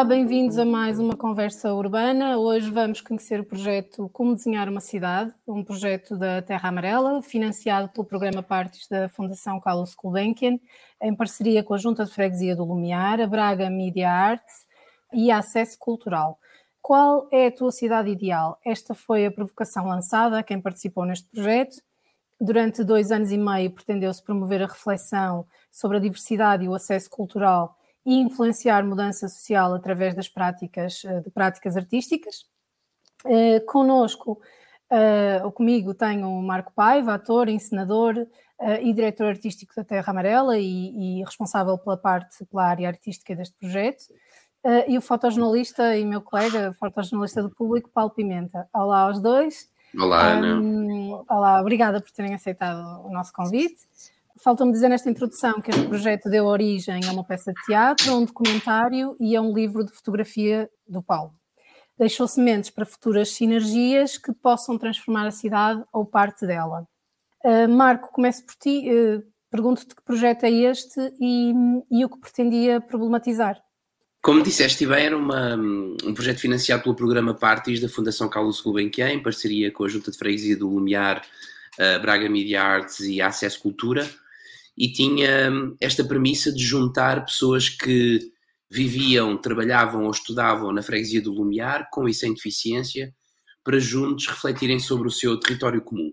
Olá, bem-vindos a mais uma conversa urbana. Hoje vamos conhecer o projeto Como Desenhar uma Cidade, um projeto da Terra Amarela, financiado pelo programa Partes da Fundação Carlos Gulbenkian, em parceria com a Junta de Freguesia do Lumiar, a Braga Media Arts e a Acesso Cultural. Qual é a tua cidade ideal? Esta foi a provocação lançada a quem participou neste projeto. Durante dois anos e meio pretendeu-se promover a reflexão sobre a diversidade e o acesso cultural e influenciar mudança social através das práticas, eh, de práticas artísticas. Uh, conosco, uh, ou comigo, tenho o Marco Paiva, ator, encenador uh, e diretor artístico da Terra Amarela e, e, responsável pela parte, pela área artística deste projeto. E o fotojornalista e meu colega, fotojornalista do público, Paulo Pimenta. Olá aos dois. Olá, Ana. Um, olá, obrigada por terem aceitado o nosso convite. Falta-me dizer nesta introdução que este projeto deu origem a uma peça de teatro, a um documentário e a um livro de fotografia do Paulo. Deixou sementes para futuras sinergias que possam transformar a cidade ou parte dela. Uh, Marco, começo por ti. Uh, Pergunto-te que projeto é este e, e, o que pretendia problematizar. Como disseste bem, era uma, um projeto financiado pelo programa Parties da Fundação Carlos Gulbenkian, em parceria com a Junta de Freguesia do Lumiar, uh, Braga Media Arts e Acesso Cultura e tinha hum, esta premissa de juntar pessoas que viviam, trabalhavam ou estudavam na freguesia do Lumiar, com e sem deficiência, para juntos refletirem sobre o seu território comum.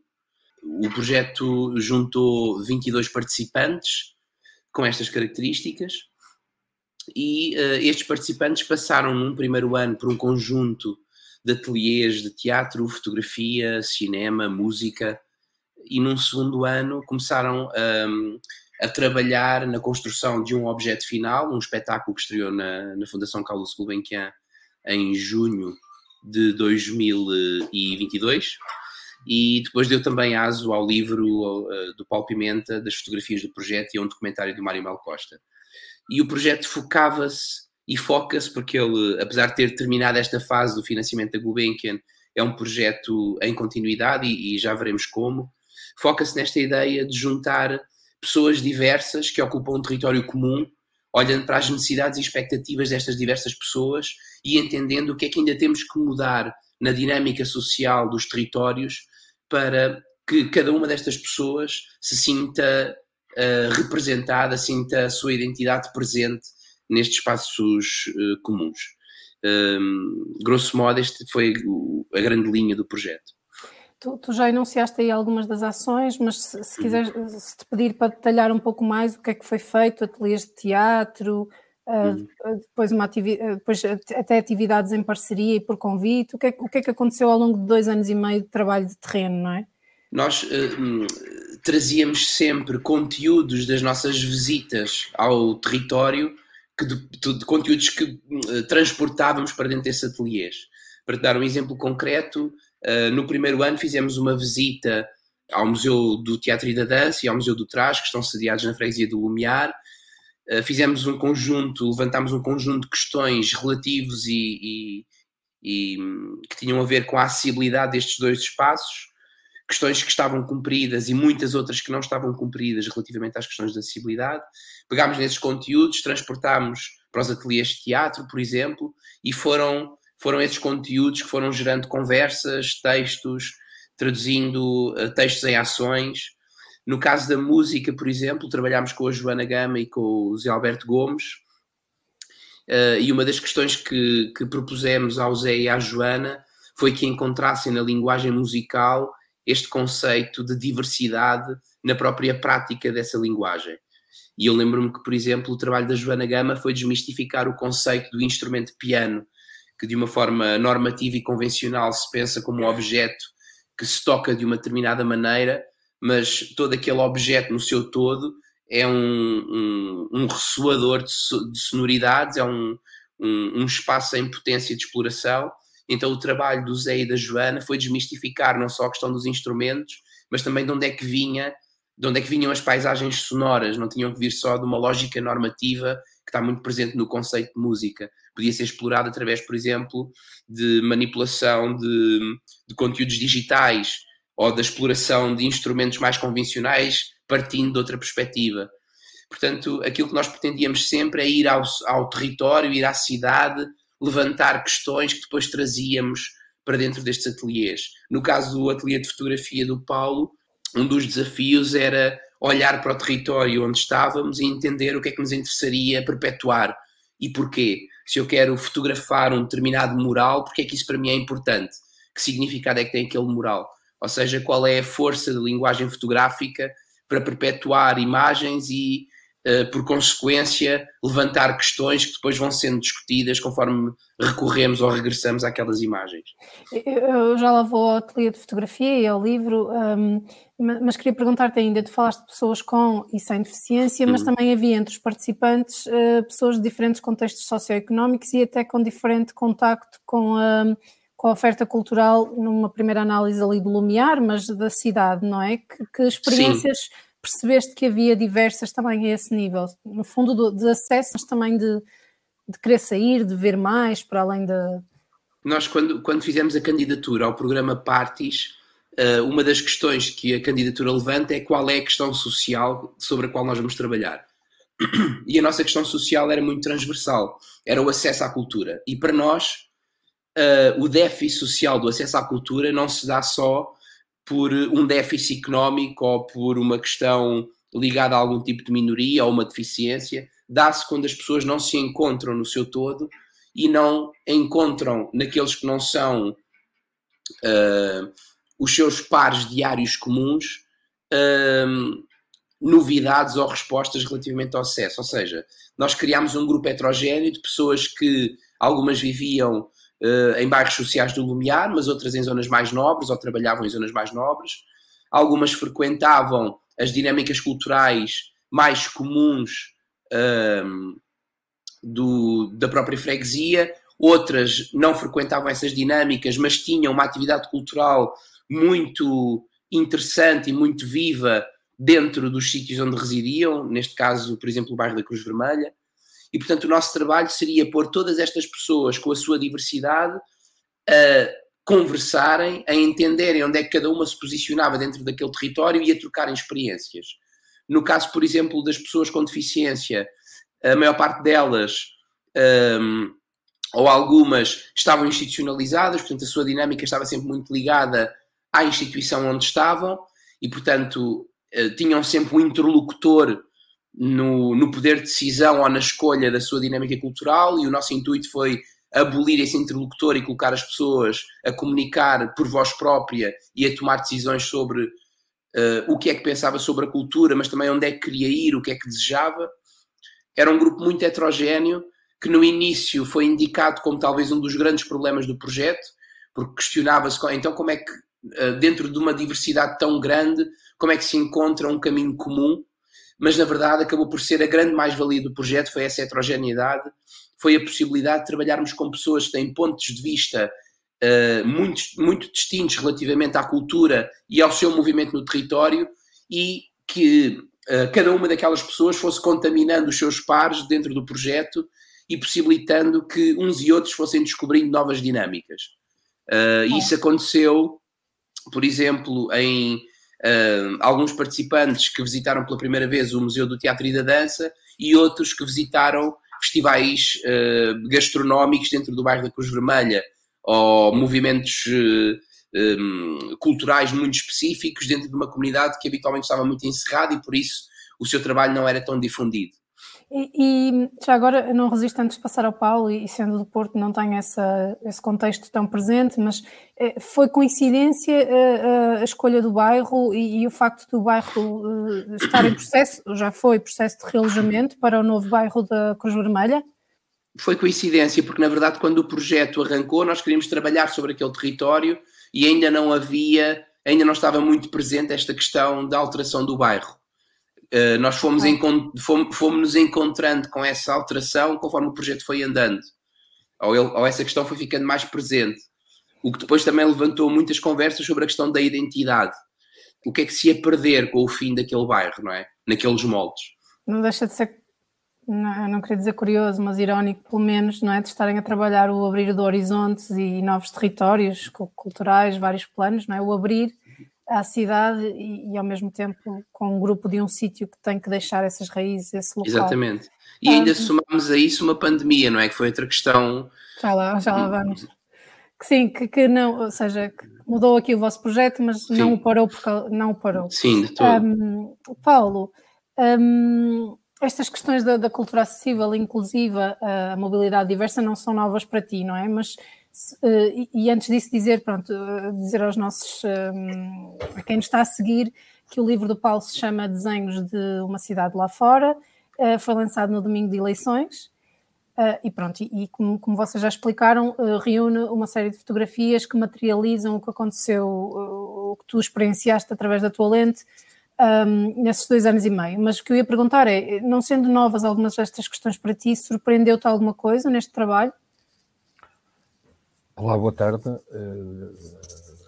O projeto juntou 22 participantes com estas características e uh, estes participantes passaram num primeiro ano por um conjunto de ateliês de teatro, fotografia, cinema, música, e num segundo ano começaram um, a trabalhar na construção de um objeto final, um espetáculo que estreou na, na Fundação Carlos Gulbenkian em junho de 2022 e depois deu também aso ao livro uh, do Paulo Pimenta das fotografias do projeto e a um documentário do Mário Mel Costa. E o projeto focava-se e foca-se porque ele, apesar de ter terminado esta fase do financiamento da Gulbenkian, é um projeto em continuidade e, e já veremos como, foca-se nesta ideia de juntar pessoas diversas que ocupam um território comum, olhando para as necessidades e expectativas destas diversas pessoas e entendendo o que é que ainda temos que mudar na dinâmica social dos territórios para que cada uma destas pessoas se sinta uh, representada, sinta a sua identidade presente nestes espaços uh, comuns. Um, grosso modo, este foi a grande linha do projeto. Tu, tu, já enunciaste aí algumas das ações, mas se, se quiseres, se te pedir para detalhar um pouco mais o que é que foi feito, ateliês de teatro, uh, depois, uma ativi depois até atividades em parceria e por convite, o que, é, o que é que aconteceu ao longo de dois anos e meio de trabalho de terreno, não é? Nós uh, trazíamos sempre conteúdos das nossas visitas ao território, que de, de conteúdos que uh, transportávamos para dentro desses ateliês. Para te dar um exemplo concreto, Uh, no primeiro ano fizemos uma visita ao Museu do Teatro e da Dança e ao Museu do Trás, que estão sediados na freguesia do Lumiar. Uh, fizemos um conjunto, levantámos um conjunto de questões relativos e, e, e, que tinham a ver com a acessibilidade destes dois espaços, questões que estavam cumpridas e muitas outras que não estavam cumpridas relativamente às questões de acessibilidade. Pegámos nesses conteúdos, transportámos para os ateliês de teatro, por exemplo, e foram foram esses conteúdos que foram gerando conversas, textos, traduzindo uh, textos em ações. No caso da música, por exemplo, trabalhámos com a Joana Gama e com o Zé Alberto Gomes, uh, e uma das questões que, que propusemos ao Zé e à Joana foi que encontrassem na linguagem musical este conceito de diversidade na própria prática dessa linguagem. E eu lembro-me que, por exemplo, o trabalho da Joana Gama foi desmistificar o conceito do instrumento piano, que de uma forma normativa e convencional se pensa como um objeto que se toca de uma determinada maneira, mas todo aquele objeto no seu todo é um, um, um ressoador de, de, sonoridades, é um, um, um espaço em potência de exploração. Então o trabalho do Zé e da Joana foi desmistificar não só a questão dos instrumentos, mas também de onde é que vinha, de onde é que vinham as paisagens sonoras, não tinham que vir só de uma lógica normativa que está muito presente no conceito de música podia ser explorado através, por exemplo, de manipulação de, de conteúdos digitais ou da exploração de instrumentos mais convencionais partindo de outra perspectiva. Portanto, aquilo que nós pretendíamos sempre é ir ao, ao território, ir à cidade, levantar questões que depois trazíamos para dentro destes ateliês. No caso do ateliê de fotografia do Paulo, um dos desafios era olhar para o território onde estávamos e entender o que é que nos interessaria perpetuar e porquê. Se eu quero fotografar um determinado mural, porque é que isso para mim é importante? Que significado é que tem aquele mural? Ou seja, qual é a força da linguagem fotográfica para perpetuar imagens e por consequência, levantar questões que depois vão sendo discutidas conforme recorremos ou regressamos àquelas imagens. Eu já lá vou ao ateliê de fotografia e ao livro, um, mas queria perguntar-te ainda, tu falaste de pessoas com e sem deficiência, mas hum. também havia entre os participantes uh, pessoas de diferentes contextos socioeconómicos e até com diferente contacto com a, com a oferta cultural, numa primeira análise ali do Lumiar, mas da cidade, não é? Que, que experiências... Sim percebeste que havia diversas também a esse nível, no fundo do, de acesso, mas também de, de querer sair, de ver mais, para além da. Nós, quando, quando fizemos a candidatura ao programa Parties, uh, uma das questões que a candidatura levanta é qual é a questão social sobre a qual nós vamos trabalhar. E a nossa questão social era muito transversal, era o acesso à cultura. E para nós, uh, o déficit social do acesso à cultura não se dá só por um déficit económico ou por uma questão ligada a algum tipo de minoria ou uma deficiência, dá-se quando as pessoas não se encontram no seu todo e não encontram naqueles que não são uh, os seus pares diários comuns uh, novidades ou respostas relativamente ao acesso. Ou seja, nós criámos um grupo heterogéneo de pessoas que algumas viviam em bairros sociais do Lumiar, mas outras em zonas mais nobres ou trabalhavam em zonas mais nobres. Algumas frequentavam as dinâmicas culturais mais comuns ehm, do, da própria freguesia, outras não frequentavam essas dinâmicas, mas tinham uma atividade cultural muito interessante e muito viva dentro dos sítios onde residiam, neste caso, por exemplo, o bairro da Cruz Vermelha. E, portanto, o nosso trabalho seria pôr todas estas pessoas com a sua diversidade a conversarem, a entenderem onde é que cada uma se posicionava dentro daquele território e a trocarem experiências. No caso, por exemplo, das pessoas com deficiência, a maior parte delas, um, ou algumas, estavam institucionalizadas, portanto, a sua dinâmica estava sempre muito ligada à instituição onde estavam e, portanto, eh, tinham sempre um interlocutor no, no poder de decisão ou na escolha da sua dinâmica cultural, e o nosso intuito foi abolir esse interlocutor e colocar as pessoas a comunicar por voz própria e a tomar decisões sobre uh, o que é que pensava sobre a cultura, mas também onde é que queria ir, o que é que desejava. Era um grupo muito heterogéneo que no início foi indicado como talvez um dos grandes problemas do projeto, porque questionava-se então como é que, uh, dentro de uma diversidade tão grande, como é que se encontra um caminho comum mas na verdade acabou por ser a grande mais-valia do projeto, foi essa heterogeneidade, foi a possibilidade de trabalharmos com pessoas que têm pontos de vista uh, muito, muito distintos relativamente à cultura e ao seu movimento no território e que uh, cada uma daquelas pessoas fosse contaminando os seus pares dentro do projeto e possibilitando que uns e outros fossem descobrindo novas dinâmicas. Uh, isso aconteceu, por exemplo, em alguns participantes que visitaram pela primeira vez o Museu do Teatro e da Dança e outros que visitaram festivais uh, gastronómicos dentro do bairro da Cruz Vermelha ou movimentos uh, eh, um, culturais muito específicos dentro de uma comunidade que habitualmente estava muito encerrada e por isso o seu trabalho não era tão difundido. E, e, já agora não resisto antes de passar ao Paulo, e sendo do Porto não tenho essa, esse contexto tão presente, mas eh, foi coincidência a, eh, a, escolha do bairro e, e, o facto do bairro eh, estar em processo, já foi processo de realojamento para o novo bairro da Cruz Vermelha? Foi coincidência, porque na verdade quando o projeto arrancou nós queríamos trabalhar sobre aquele território e ainda não havia, ainda não estava muito presente esta questão da alteração do bairro. Uh, nós fomos, fomos, fomos, nos encontrando com essa alteração conforme o projeto foi andando, ou, ele, ou, essa questão foi ficando mais presente. O que depois também levantou muitas conversas sobre a questão da identidade. O que é que se ia perder com o fim daquele bairro, não é? Naqueles moldes. Não deixa de ser, não, não queria dizer curioso, mas irónico, pelo menos, não é? De estarem a trabalhar o abrir de horizontes e novos territórios culturais, vários planos, não é? O abrir à cidade e, e, ao mesmo tempo com um grupo de um sítio que tem que deixar essas raízes, esse local. Exatamente. E ainda um, somamos a isso uma pandemia, não é? Que foi outra questão. Já lá, já lá vamos. Que sim, que, que não, ou seja, que mudou aqui o vosso projeto, mas sim. não o parou porque não o parou. Sim, de todo. Um, Paulo, um, estas questões da, da, cultura acessível, inclusiva, a mobilidade diversa não são novas para ti, não é? Mas e, e antes disso dizer, pronto, dizer aos nossos, a quem nos está a seguir, que o livro do Paulo se chama Desenhos de uma cidade lá fora, foi lançado no domingo de eleições. E pronto, e, e como, como, vocês já explicaram, reúne uma série de fotografias que materializam o que aconteceu, o que tu experienciaste através da tua lente um, nesses dois anos e meio. Mas o que eu ia perguntar é: não sendo novas algumas destas questões para ti, surpreendeu-te alguma coisa neste trabalho? Olá, boa tarde.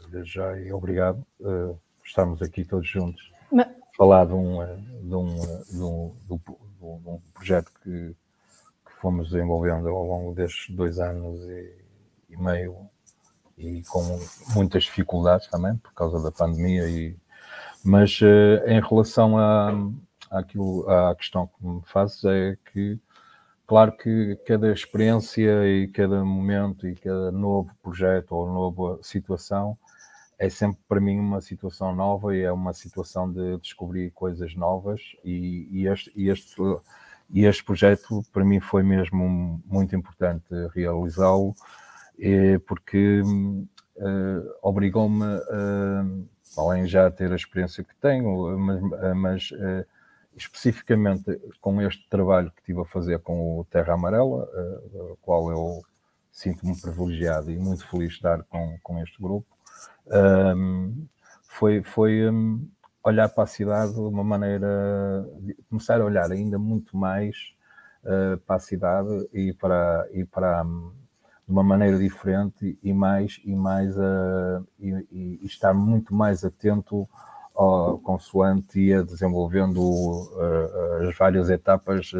Desde já e obrigado por estarmos aqui todos juntos. Mas... Falar de um, de um, de um, de um, de um projeto que fomos desenvolvendo ao longo destes dois anos e, e, meio e com muitas dificuldades também por causa da pandemia e mas uh, em relação a àquilo, à questão que me fazes é que claro que cada experiência e cada momento e cada novo projeto ou nova situação é sempre para mim uma situação nova e é uma situação de descobrir coisas novas e, e este, e este e este projeto para mim foi mesmo muito importante realizá-lo, eh, porque uh, obrigou-me, uh, além já ter a experiência que tenho, mas, mas uh, especificamente com este trabalho que estive a fazer com o Terra Amarela, uh, qual eu sinto-me privilegiado e muito feliz de estar com, com este grupo, foi, foi um, olhar para a cidade de uma maneira, começar a olhar ainda muito mais uh, para a cidade e para, e para um, de uma maneira diferente e mais e mais uh, e, e, estar muito mais atento consoante ia desenvolvendo uh, as várias etapas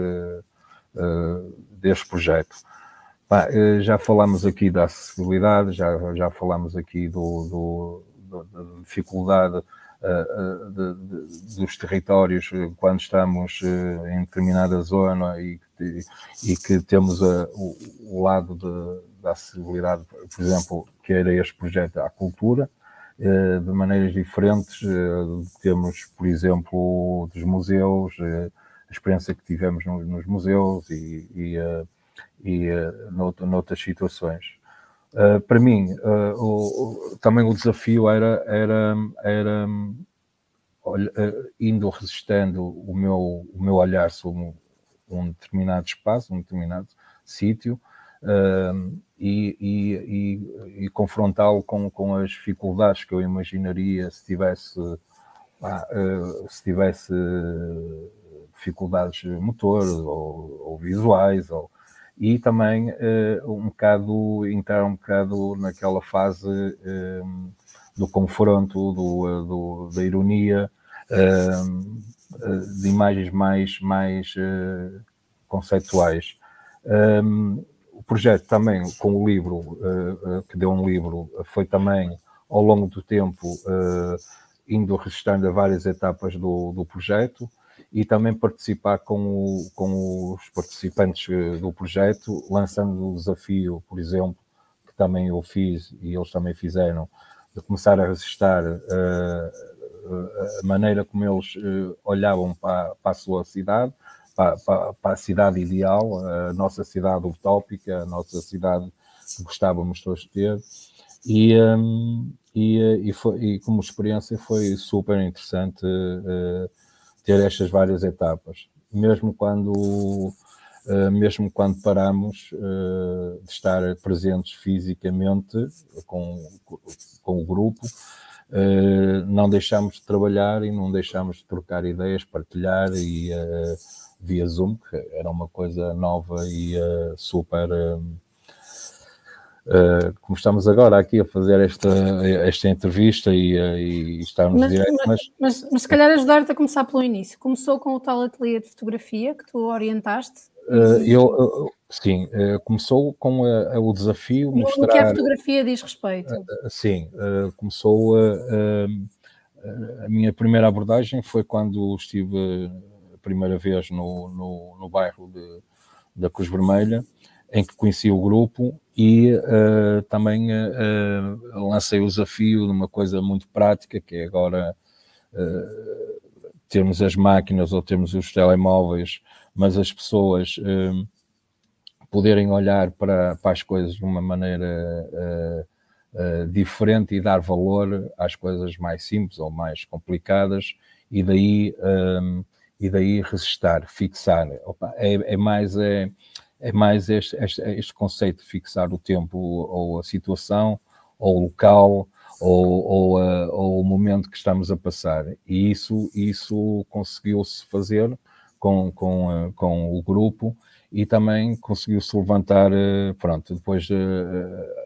deste projeto. já falamos aqui da acessibilidade, já, já falamos aqui do, do da dificuldade uh, de, de, dos territórios quando estamos uh, em determinada zona e, de, e que temos o, o, lado da acessibilidade, por exemplo, que era este projeto à cultura, de maneiras diferentes. Temos, por exemplo, dos museus, a experiência que tivemos nos, museus e, e, e noutras situações. Para mim, também o desafio era, era, era indo resistendo o meu, o meu olhar sobre um determinado espaço, um determinado sítio, e, e, e, e confrontá-lo com, com as dificuldades que eu imaginaria se tivesse, se tivesse dificuldades motor ou, ou visuais ou, e também uh, um bocado entrar um bocado naquela fase uh, do confronto, do, eh, do da ironia, uh, de imagens mais, mais conceituais. Um, projeto também com o livro, que deu um livro, foi também ao longo do tempo indo registrando a várias etapas do, do projeto e também participar com, o, com os participantes eh, do projeto, lançando o desafio, por exemplo, que também eu fiz e eles também fizeram, de começar a registrar uh, a maneira como eles uh, olhavam para, para, a sua cidade, para, para, a cidade ideal, a nossa cidade utópica, a nossa cidade que gostávamos todos de ter. E, um, e, e, foi, e, como experiência foi super interessante uh, ter estas várias etapas, mesmo quando, uh, mesmo quando paramos uh, de estar presentes fisicamente com, com o grupo, não deixamos de trabalhar e não deixamos de trocar ideias, partilhar e via Zoom, que era uma coisa nova e super Uh, como estamos agora aqui a fazer esta, esta entrevista e, e estarmos mas, direto, mas... Mas, mas, se calhar ajudar-te a começar pelo início. Começou com o tal ateliê de fotografia que tu orientaste? Uh, eu, sim, começou com o desafio mostrar... O que a fotografia diz respeito? sim, começou a minha primeira abordagem foi quando estive a primeira vez no, no, no bairro de, da Cruz Vermelha, em que conheci o grupo e uh, também uh, lancei o desafio de uma coisa muito prática, que é agora uh, termos as máquinas ou termos os telemóveis, mas as pessoas poderem olhar para, para, as coisas de uma maneira diferente e dar valor às coisas mais simples ou mais complicadas e daí, e daí resistar, fixar. Opa, é, é mais... É, é mais este, este, este, conceito de fixar o tempo ou a situação ou o local ou, ou, ou, o momento que estamos a passar. E isso, isso conseguiu-se fazer com, com, com o grupo e também conseguiu-se levantar, eh, pronto, depois uh,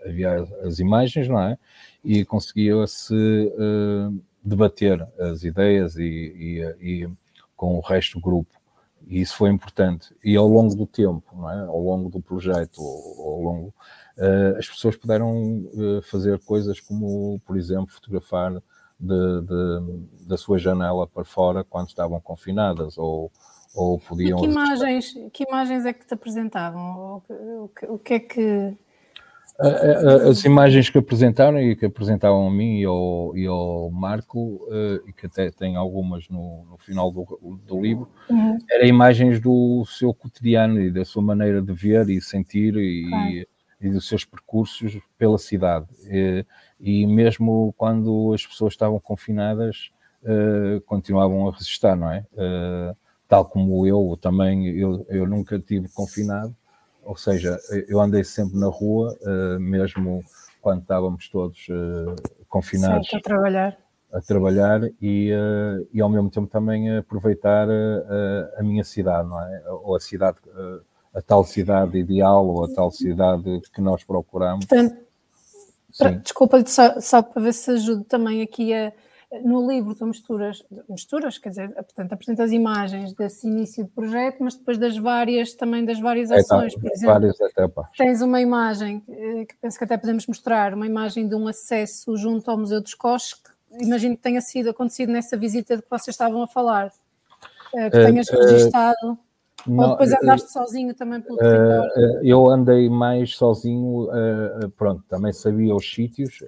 havia as imagens, não é? E conseguia-se uh, debater as ideias e, e, e com o resto do grupo. E isso foi importante. E ao longo do tempo, não é? ao longo do projeto, ao longo, as pessoas puderam uh, fazer coisas como, por exemplo, fotografar de, de, da sua janela para fora quando estavam confinadas, ou, ou podiam. E que imagens, que imagens é que te apresentavam? O, que, o que é que as imagens que apresentaram e que apresentavam a mim e ao, e ao Marco, eh, e que até tem algumas no, no final do, do livro, uhum. eram imagens do seu cotidiano e da sua maneira de ver e sentir e, e dos seus percursos pela cidade. E, e, mesmo quando as pessoas estavam confinadas, uh, continuavam a resistir, não é? Uh, tal como eu também, eu, eu nunca tive confinado, ou seja, eu andei sempre na rua, uh, mesmo quando estávamos todos confinados. Certo, a trabalhar. A trabalhar e, e ao mesmo tempo também aproveitar a minha cidade, não é? Ou a cidade, a tal cidade ideal ou a tal cidade que nós procuramos. Portanto, desculpa, só, só para ver se ajudo também aqui a no livro tu misturas, misturas, quer dizer, portanto, apresentas imagens desse início de projeto, mas depois das várias, também das várias ações. Por exemplo, várias etapas. tens uma imagem, eh, que penso que até podemos mostrar, uma imagem de um acesso junto ao Museu dos Coches, que imagino que tenha sido acontecido nessa visita de que vocês estavam a falar, eh, que tenhas uh, registado. Não, Ou depois andaste uh, sozinho também pelo território? Uh, eu andei mais sozinho, pronto, também sabia os sítios,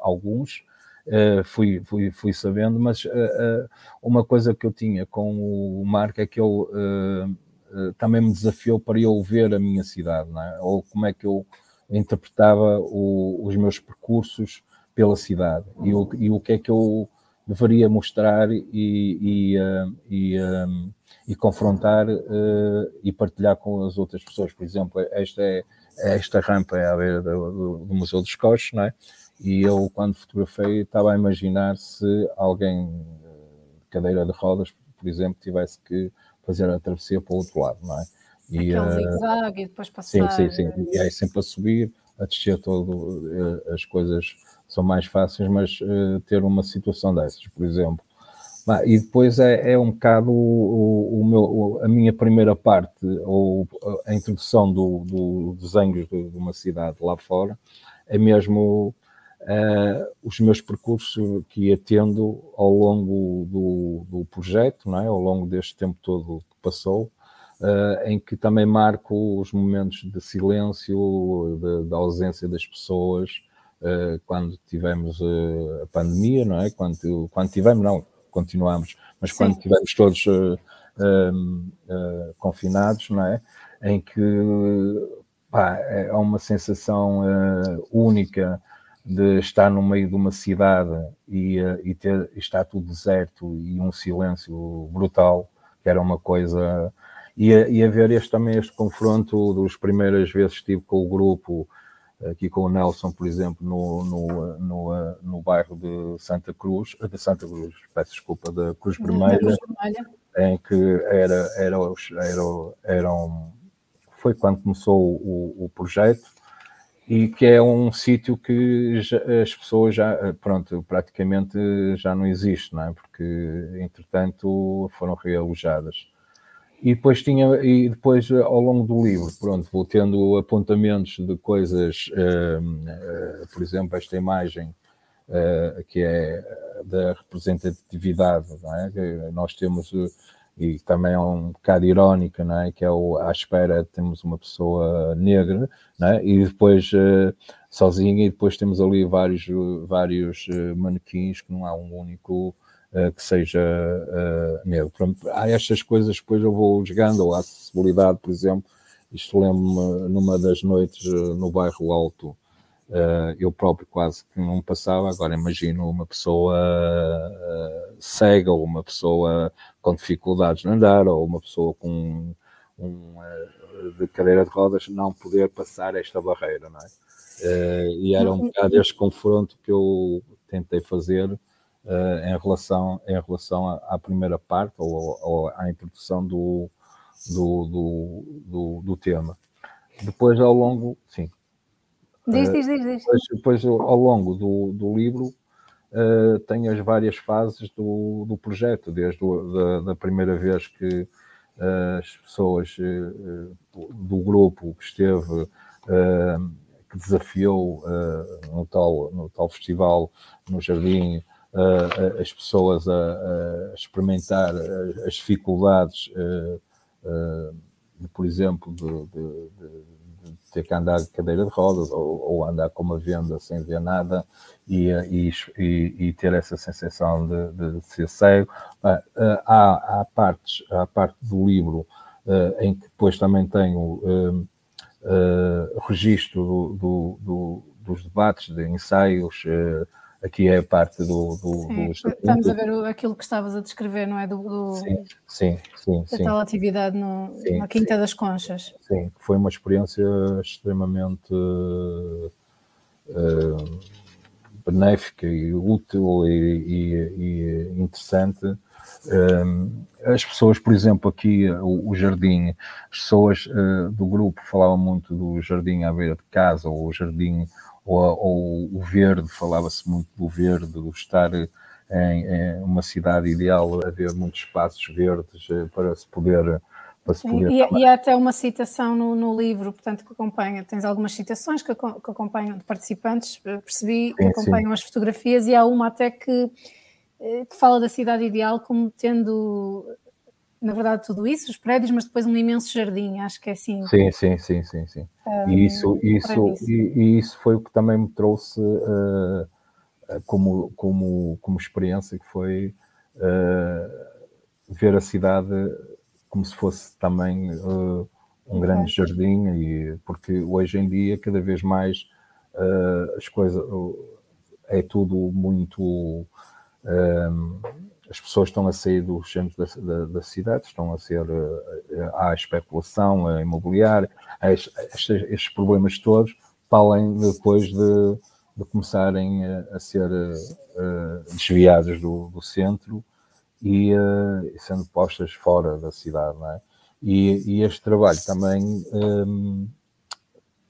alguns, fui, fui, fui sabendo, mas uma coisa que eu tinha com o Marco é que ele também me desafiou para eu ver a minha cidade, é? ou como é que eu interpretava o, os meus percursos pela cidade e o, e o que é que eu deveria mostrar e, e, e, um, e confrontar uh, e partilhar com as outras pessoas. Por exemplo, esta é esta rampa é à beira do, do Museu dos Coches, não é? E eu, quando fotografei, estava a imaginar se alguém de cadeira de rodas, por exemplo, tivesse que fazer a travessia para o outro lado, não é? E, Aquele uh, e depois passar. Sim, sim, sim. E aí sempre a subir, a descer todo, uh, as coisas são mais fáceis, mas uh, ter uma situação dessas, por exemplo. E depois é, é um bocado o, o meu, a minha primeira parte, ou a introdução do, do desenhos de, de uma cidade lá fora, é mesmo uh, os meus percursos que ia tendo ao longo do, do, projeto, não é? ao longo deste tempo todo que passou, uh, em que também marco os momentos de silêncio, de ausência das pessoas, uh, quando tivemos a pandemia, não é? Quando, quando tivemos, não, continuamos, mas Sim. quando tivemos todos confinados, não é? Em que pá, é uma sensação única de estar no meio de uma cidade e, e ter, está tudo deserto e um silêncio brutal, que era uma coisa. E, e haver este, também este confronto dos primeiras vezes que estive com o grupo, aqui com o Nelson, por exemplo, no, no, no, eh, no bairro de Santa Cruz, de Santa Cruz, peço desculpa, da Cruz Vermelha, em que era, era, era, eram, foi quando começou o, o projeto, e que é um sítio que já, as pessoas já, pronto, praticamente já não existe, não é? Porque, entretanto, foram realojadas. E depois tinha, e depois ao longo do livro, pronto, vou tendo apontamentos de coisas, uh, uh, por exemplo, esta imagem uh, que é da representatividade, é? Nós temos e também é um bocado irónica, não é? Que é o, à espera temos uma pessoa negra, é? E depois sozinha, e depois temos ali vários, vários manequins que não há um único que seja negro. Pronto, há estas coisas, depois eu vou jogando, ou a acessibilidade, por exemplo, isto lembro-me numa das noites no bairro Alto, eu próprio quase que não passava, agora imagino uma pessoa cega ou uma pessoa com dificuldades de andar ou uma pessoa com um, de cadeira de rodas não poder passar esta barreira, não é? e era um bocado este confronto que eu tentei fazer em relação, em relação à, à primeira parte ou, ou, à introdução do, do, do, do, do tema. Depois, ao longo, sim, Diz, diz, diz. diz. Depois, depois, ao longo do, do livro, uh, tem as várias fases do, do projeto, desde o, da, da, primeira vez que uh, as pessoas uh, do grupo que esteve, que desafiou no, tal, no tal festival, no Jardim, as pessoas a, a experimentar as dificuldades, de, por exemplo, de, de, de ter que andar de cadeira de rodas ou, ou andar com uma venda sem ver nada e, e, e ter essa sensação de, de ser cego. Ah, há, há, partes, há parte do livro uh, em que depois também tenho uh, uh, registro do, do, do, dos debates, de ensaios, uh, aqui é a parte do. do, sim, do estamos a ver aquilo que estavas a descrever, não é? Do, do sim, sim, sim. Da sim. tal atividade no, sim, na Quinta das Conchas. Sim, foi uma experiência extremamente uh, benéfica e útil e, e, e interessante. Um, as pessoas, por exemplo, aqui o, o jardim, as pessoas uh, do grupo falavam muito do jardim à beira de casa ou o jardim ou, ou o verde, falava-se muito do verde, do estar em, em, uma cidade ideal, haver muitos espaços verdes eh, para se poder. Para se poder e, e, há até uma citação no, no, livro, portanto, que acompanha, tens algumas citações que, que acompanham de participantes, eh, percebi, sim, que acompanham sim. as fotografias, e há uma até que, eh, que fala da cidade ideal como tendo na verdade, tudo isso, os prédios, mas depois um imenso jardim, acho que é assim. Sim, sim, sim, sim, sim. Um, e isso, isso, e, e, isso foi o que também me trouxe uh, como, como, como experiência, que foi uh, ver a cidade como se fosse também uh, um grande jardim, e, porque hoje em dia, cada vez mais, as coisas, é tudo muito as pessoas estão a sair dos centros da, da, da cidade, estão a ser uh, à especulação, a imobiliária, a estes, estes, problemas todos, para além depois de, de começarem a, a ser desviados do, do, centro e sendo postas fora da cidade, não é? E, e este trabalho também um,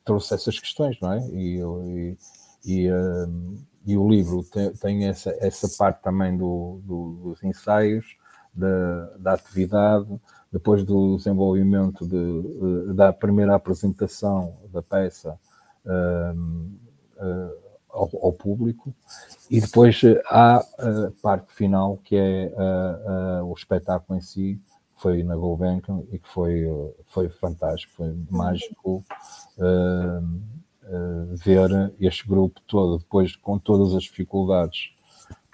trouxe essas questões, não é? E, e, e um, e o livro tem, tem essa, essa parte também do, do, dos ensaios, da, da atividade, depois do desenvolvimento de, da primeira apresentação da peça uh, ao, ao, público, e depois há a parte final que é o espetáculo em si, que foi na Gulbenkian e que foi, foi fantástico, foi mágico uh, ver este grupo todo, depois com todas as dificuldades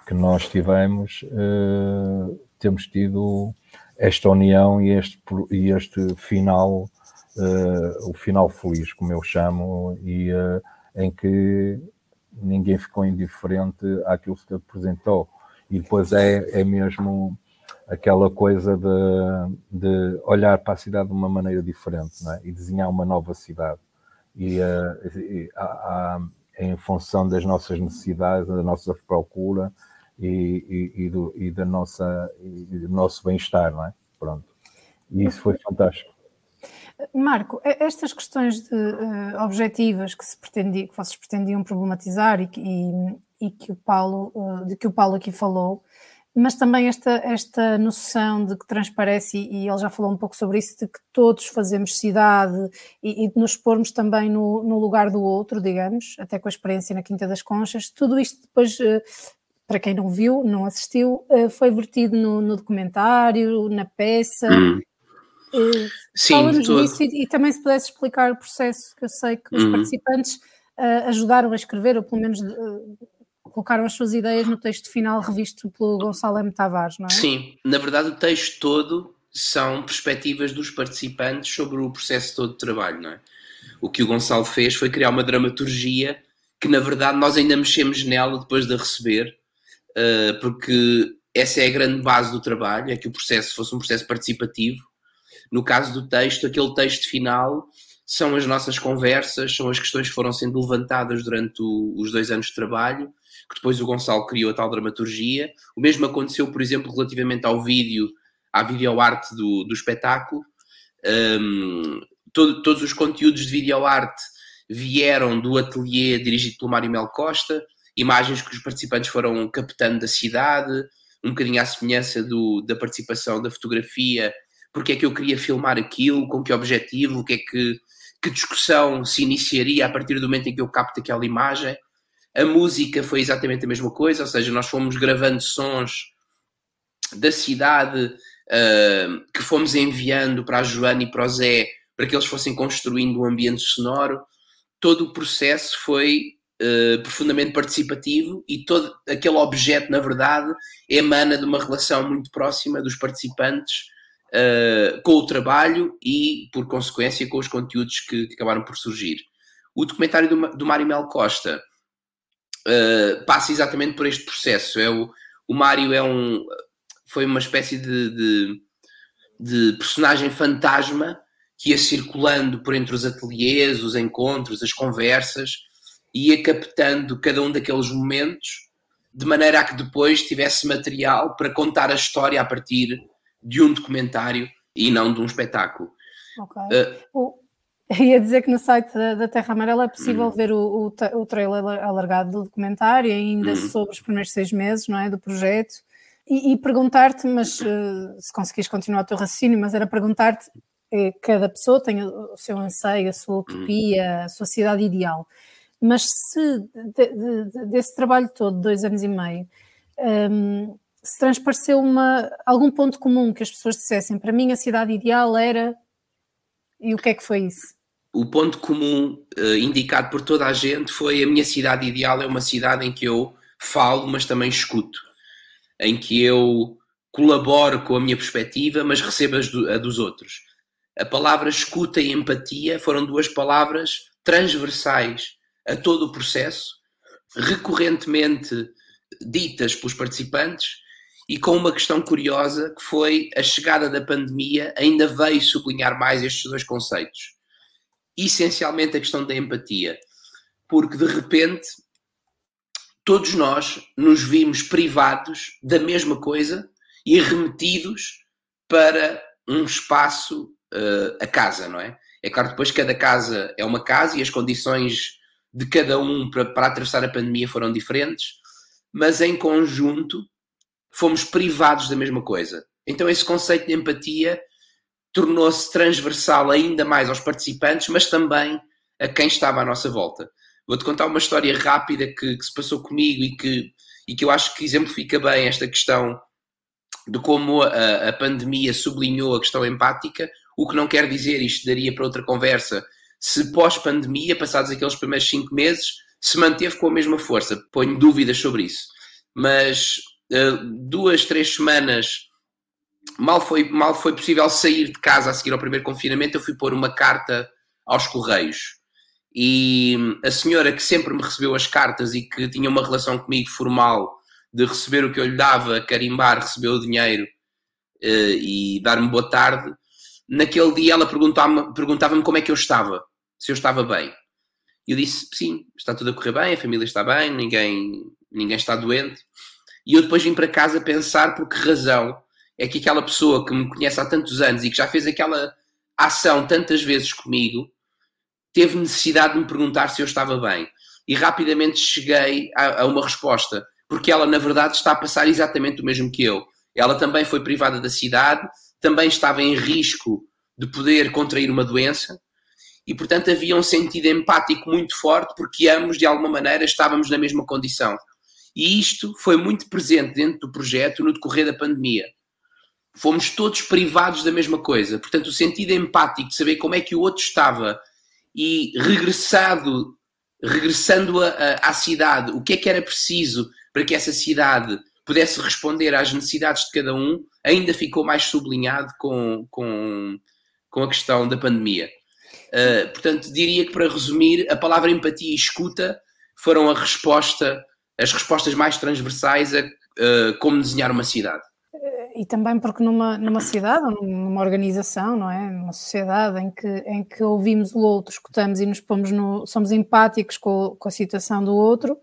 que nós tivemos, uh, temos tido esta união e este, e este final, uh, o final feliz, como eu chamo, e em que ninguém ficou indiferente àquilo que se apresentou. E depois é, é mesmo aquela coisa de, de olhar para a cidade de uma maneira diferente é? e desenhar uma nova cidade e, uh, e a, a, em função das nossas necessidades, da nossa procura e, e, e do, da nossa, do nosso bem-estar, não é? Pronto. E isso foi fantástico. Marco, estas questões de, uh, objetivas que, se pretendia, que vocês pretendiam problematizar e, e, e que o Paulo, uh, de que o Paulo aqui falou, mas também esta, esta noção de que transparece, e ele já falou um pouco sobre isso, de que todos fazemos cidade e, e de nos pormos também no, no, lugar do outro, digamos, até com a experiência na Quinta das Conchas, tudo isto depois uh, para quem não viu, não assistiu, uh, foi vertido no, no, documentário, na peça. Hum. Uh, Fala-nos disso e, e, também se pudesse explicar o processo, que eu sei que os hum. participantes ajudaram a escrever, ou pelo menos colocaram as suas ideias no texto final revisto pelo Gonçalo M. Tavares, não é? Sim, na verdade o texto todo são perspectivas dos participantes sobre o processo todo de trabalho, não é? O que o Gonçalo fez foi criar uma dramaturgia que, na verdade, nós ainda mexemos nela depois de a receber, uh, porque essa é a grande base do trabalho, é que o processo fosse um processo participativo. No caso do texto, aquele texto final são as nossas conversas, são as questões que foram sendo levantadas durante os dois anos de trabalho, que depois o Gonçalo criou a tal dramaturgia. O mesmo aconteceu, por exemplo, relativamente ao vídeo à videoarte do, do espetáculo. Um, todo, todos os conteúdos de videoarte vieram do ateliê dirigido pelo Mário Mel Costa, imagens que os participantes foram captando da cidade, um bocadinho à semelhança do, da participação da fotografia, porque é que eu queria filmar aquilo, com que objetivo, o que é que, que discussão se iniciaria a partir do momento em que eu capto aquela imagem. A música foi exatamente a mesma coisa, ou seja, nós fomos gravando sons da cidade uh, que fomos enviando para a Joana e para o Zé para que eles fossem construindo um ambiente sonoro. Todo o processo foi uh, profundamente participativo e todo aquele objeto, na verdade, emana de uma relação muito próxima dos participantes uh, com o trabalho e, por consequência, com os conteúdos que, que acabaram por surgir. O documentário do, do Mário Mel Costa uh, passa exatamente por este processo. É o, o Mário é um, foi uma espécie de, de, de personagem fantasma que ia circulando por entre os ateliês, os encontros, as conversas, ia captando cada um daqueles momentos de maneira a que depois tivesse material para contar a história a partir de um documentário e não de um espetáculo. Ok. Uh, ia dizer que no site da, da Terra Amarela é possível hum. ver o, o, o trailer alargado do documentário, ainda hum. sobre os primeiros seis meses não é, do projeto. E, e perguntar-te, mas uh, se conseguires continuar o teu raciocínio, mas era perguntar-te, eh, cada pessoa tem o seu anseio, a sua utopia, a sua cidade ideal, mas se de, de, desse trabalho todo, dois anos e meio, um, ehm, se transpareceu uma, algum ponto comum que as pessoas dissessem, para mim a cidade ideal era, e o que é que foi isso? O ponto comum uh, indicado por toda a gente foi a minha cidade ideal é uma cidade em que eu falo, mas também escuto em que eu colaboro com a minha perspectiva, mas recebo a dos outros. A palavra escuta e empatia foram duas palavras transversais a todo o processo, recorrentemente ditas pelos participantes e com uma questão curiosa que foi a chegada da pandemia ainda veio sublinhar mais estes dois conceitos. Essencialmente a questão da empatia, porque de repente todos nós nos vimos privados da mesma coisa e remetidos para um espaço, uh, a casa, não é? É claro depois cada casa é uma casa e as condições de cada um para, para atravessar a pandemia foram diferentes, mas em conjunto fomos privados da mesma coisa. Então esse conceito de empatia tornou-se transversal ainda mais aos participantes, mas também a quem estava à nossa volta. Vou-te contar uma história rápida que, que, se passou comigo e que, e que eu acho que exemplifica bem esta questão de como a, a pandemia sublinhou a questão empática, o que não quer dizer, isto daria para outra conversa, se pós-pandemia, passados aqueles primeiros cinco meses, se manteve com a mesma força. Ponho dúvidas sobre isso. Mas uh, duas, três semanas, mal foi, mal foi possível sair de casa a seguir ao primeiro confinamento, eu fui pôr uma carta aos Correios e a senhora que sempre me recebeu as cartas e que tinha uma relação comigo formal de receber o que eu lhe dava, carimbar, receber o dinheiro uh, e dar-me boa tarde, naquele dia ela perguntava-me perguntava como é que eu estava, se eu estava bem. E eu disse, sim, está tudo a correr bem, a família está bem, ninguém, ninguém está doente. E eu depois vim para casa pensar por que razão é que aquela pessoa que me conhece há tantos anos e que já fez aquela ação tantas vezes comigo, teve necessidade de me perguntar se eu estava bem. E rapidamente cheguei a, a uma resposta, porque ela, na verdade, está a passar exatamente o mesmo que eu. Ela também foi privada da cidade, também estava em risco de poder contrair uma doença, e portanto havia um sentido empático muito forte, porque ambos, de alguma maneira, estávamos na mesma condição. E isto foi muito presente dentro do projeto no decorrer da pandemia. Fomos todos privados da mesma coisa. Portanto, o sentido empático de saber como é que o outro estava e regressado, regressando a, a, à cidade, o que é que era preciso para que essa cidade pudesse responder às necessidades de cada um, ainda ficou mais sublinhado com, com, com a questão da pandemia. Uh, portanto, diria que para resumir, a palavra empatia e escuta foram a resposta, as respostas mais transversais a uh, como desenhar uma cidade. E também porque numa, numa cidade, numa organização, não é? Numa sociedade em que, em que ouvimos o outro, escutamos e nos pomos no, somos empáticos com, com a situação do outro,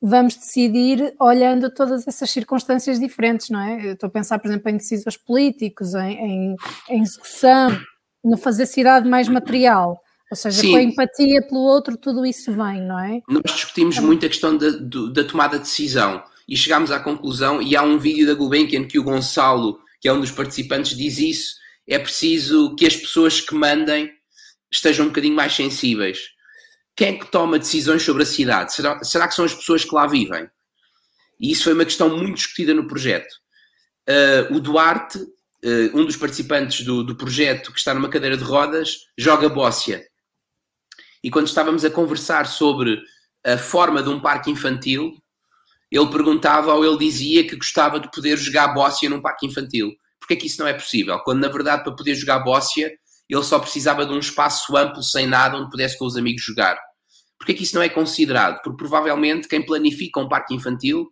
vamos decidir olhando todas essas circunstâncias diferentes, não é? Eu estou a pensar, por exemplo, em decisões políticos, em, em, em execução, no fazer cidade mais material. Ou seja, Sim. com a empatia pelo outro, tudo isso vem, não é? Nós discutimos então, muito a questão da, da tomada de decisão e chegámos à conclusão, e há um vídeo da Gulbenkian que o Gonçalo, que é um dos participantes, diz isso, é preciso que as pessoas que mandem estejam um bocadinho mais sensíveis. Quem é que toma decisões sobre a cidade? Será, será que são as pessoas que lá vivem? E isso foi uma questão muito discutida no projeto. Uh, o Duarte uh, um dos participantes do, do projeto que está numa cadeira de rodas, joga bóssia. E quando estávamos a conversar sobre a forma de um parque infantil, ele perguntava ou ele dizia que gostava de poder jogar bóssia num parque infantil. Porquê é que isso não é possível? Quando na verdade para poder jogar bóssia ele só precisava de um espaço amplo, sem nada, onde pudesse com os amigos jogar. Porquê é que isso não é considerado? Porque provavelmente quem planifica um parque infantil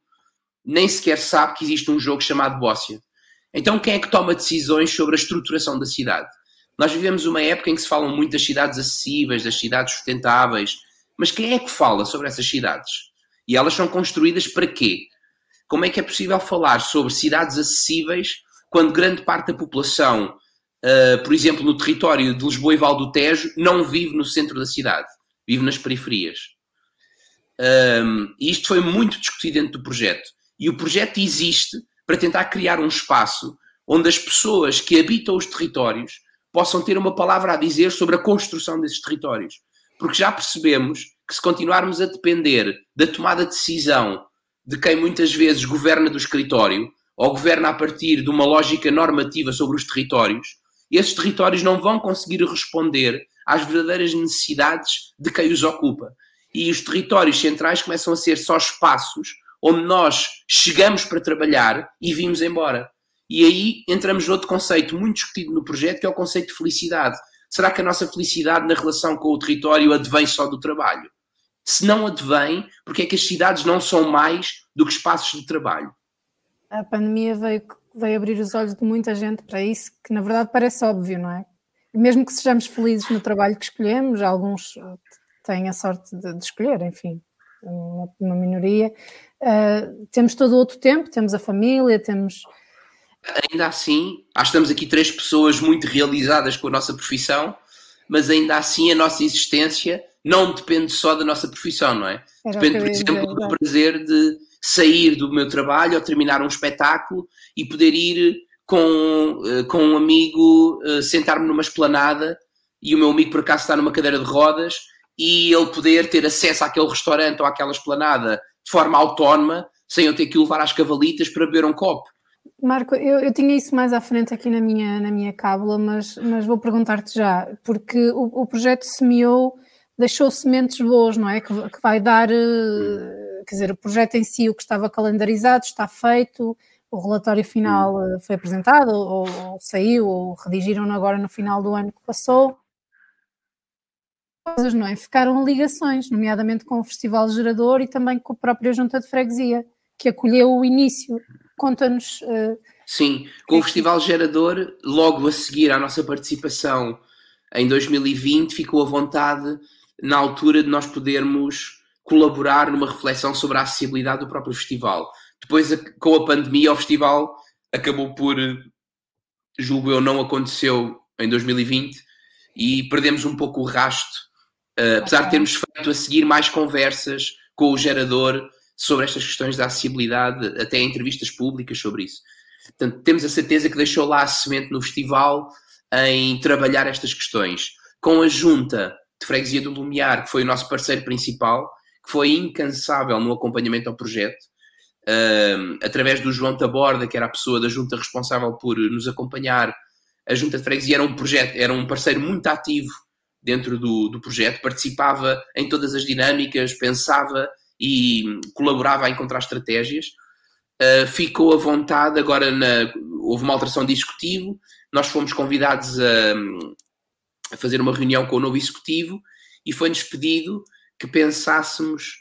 nem sequer sabe que existe um jogo chamado bóssia. Então, quem é que toma decisões sobre a estruturação da cidade? Nós vivemos uma época em que se falam muito das cidades acessíveis, das cidades sustentáveis, mas quem é que fala sobre essas cidades? E elas são construídas para quê? Como é que é possível falar sobre cidades acessíveis quando grande parte da população, uh, por exemplo, no território de Lisboa e Val do Tejo, não vive no centro da cidade, vive nas periferias? Um, e isto foi muito discutido dentro do projeto. E o projeto existe para tentar criar um espaço onde as pessoas que habitam os territórios possam ter uma palavra a dizer sobre a construção desses territórios. Porque já percebemos que se continuarmos a depender da tomada de decisão de quem muitas vezes governa do escritório ou governa a partir de uma lógica normativa sobre os territórios, esses territórios não vão conseguir responder às verdadeiras necessidades de quem os ocupa. E os territórios centrais começam a ser só espaços onde nós chegamos para trabalhar e vimos embora. E aí entramos noutro conceito muito discutido no projeto, que é o conceito de felicidade. Será que a nossa felicidade na relação com o território advém só do trabalho? Se não advém, porque é que as cidades não são mais do que espaços de trabalho? A pandemia veio, veio abrir os olhos de muita gente para isso, que na verdade parece óbvio, não é? Mesmo que sejamos felizes no trabalho que escolhemos, alguns têm a sorte de, de escolher, enfim, uma, uma minoria, Uh, temos todo o outro tempo, temos a família, temos. Ainda assim, acho que estamos aqui três pessoas muito realizadas com a nossa profissão, mas ainda assim a nossa existência não depende só da nossa profissão, não é? Era depende, por exemplo, do prazer de sair do meu trabalho ou terminar um espetáculo e poder ir com, uh, com um amigo, uh, sentar-me numa esplanada e o meu amigo por acaso está numa cadeira de rodas e ele poder ter acesso àquele restaurante ou àquela esplanada de forma autónoma, sem eu ter que levar às cavalitas para beber um copo. Marco, eu, eu tinha isso mais à frente aqui na minha, na minha cábula, mas, mas vou perguntar-te já, porque o, o projeto semeou, deixou sementes boas, não é? Que, que vai dar, hum. quer dizer, o projeto em si, o que estava calendarizado, está feito, o relatório final hum. foi apresentado, ou, ou saiu, ou redigiram agora no final do ano que passou coisas, não é? Ficaram ligações, nomeadamente com o Festival Gerador e também com a própria Junta de Freguesia, que acolheu o início. Conta-nos. Uh, Sim, com o Festival Gerador, logo a seguir à nossa participação em 2020, ficou a vontade, na altura, de nós podermos colaborar numa reflexão sobre a acessibilidade do próprio festival. Depois, com a pandemia, o festival acabou por, julgo eu, não aconteceu em 2020 e perdemos um pouco o rasto Uh, apesar de termos feito a seguir mais conversas com o gerador sobre estas questões da acessibilidade, até entrevistas públicas sobre isso. Portanto, temos a certeza que deixou lá a semente no festival em trabalhar estas questões. Com a junta de freguesia do Lumiar, que foi o nosso parceiro principal, que foi incansável no acompanhamento ao projeto, uh, através do João Taborda, que era a pessoa da junta responsável por nos acompanhar. A junta de freguesia era um projeto, era um parceiro muito ativo dentro do, do projeto, participava em todas as dinâmicas, pensava e colaborava a encontrar estratégias. Uh, ficou à vontade, agora na, houve uma alteração de executivo, nós fomos convidados a, a fazer uma reunião com o novo executivo e foi-nos pedido que pensássemos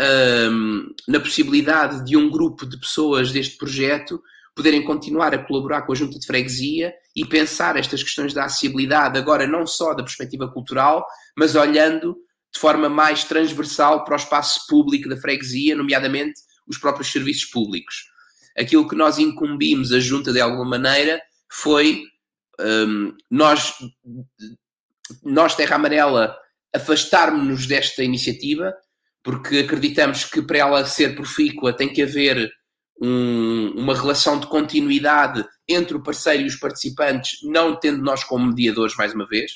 um, na possibilidade de um grupo de pessoas deste projeto poderem continuar a colaborar com a junta de freguesia e pensar estas questões da acessibilidade agora não só da perspectiva cultural, mas olhando de forma mais transversal para o espaço público da freguesia, nomeadamente os próprios serviços públicos. Aquilo que nós incumbimos a junta de alguma maneira foi um, nós, nós, Terra Amarela, afastarmos-nos desta iniciativa, porque acreditamos que para ela ser profícua tem que haver um, uma relação de continuidade entre o parceiro e os participantes, não tendo nós como mediadores mais uma vez,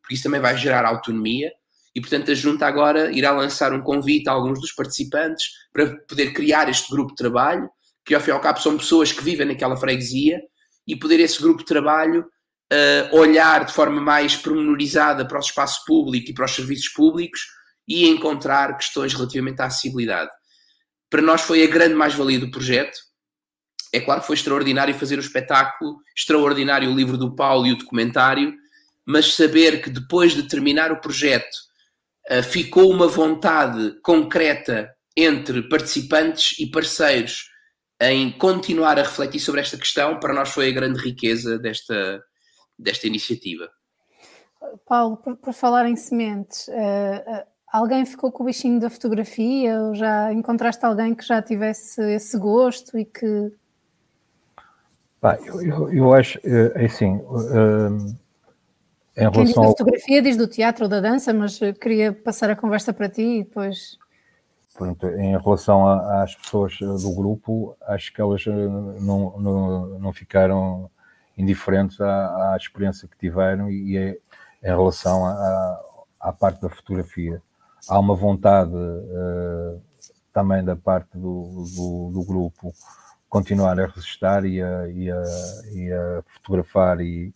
porque isso também vai gerar autonomia. E, portanto, a Junta agora irá lançar um convite a alguns dos participantes para poder criar este grupo de trabalho, que ao fim e ao cabo são pessoas que vivem naquela freguesia, e poder esse grupo de trabalho uh, olhar de forma mais pormenorizada para o espaço público e para os serviços públicos e encontrar questões relativamente à acessibilidade. Para nós foi a grande mais-valia do projeto. É claro que foi extraordinário fazer o espetáculo, extraordinário o livro do Paulo e o documentário, mas saber que depois de terminar o projeto uh, ficou uma vontade concreta entre participantes e parceiros em continuar a refletir sobre esta questão, para nós foi a grande riqueza desta, desta iniciativa. Paulo, por, por falar em sementes, uh, alguém ficou com o bichinho da fotografia ou já encontraste alguém que já tivesse esse gosto e que. Pá, eu, eu, eu, acho, é assim, uh, em Quem relação diz da fotografia diz do teatro ou da dança, mas queria passar a conversa para ti e depois. Pronto, em relação a, às pessoas do grupo, acho que elas não, não, não ficaram indiferentes à, à experiência que tiveram e, e é, em relação à, à parte da fotografia. Há uma vontade uh, também da parte do, do, do, grupo continuar a registrar e a, e e a fotografar e,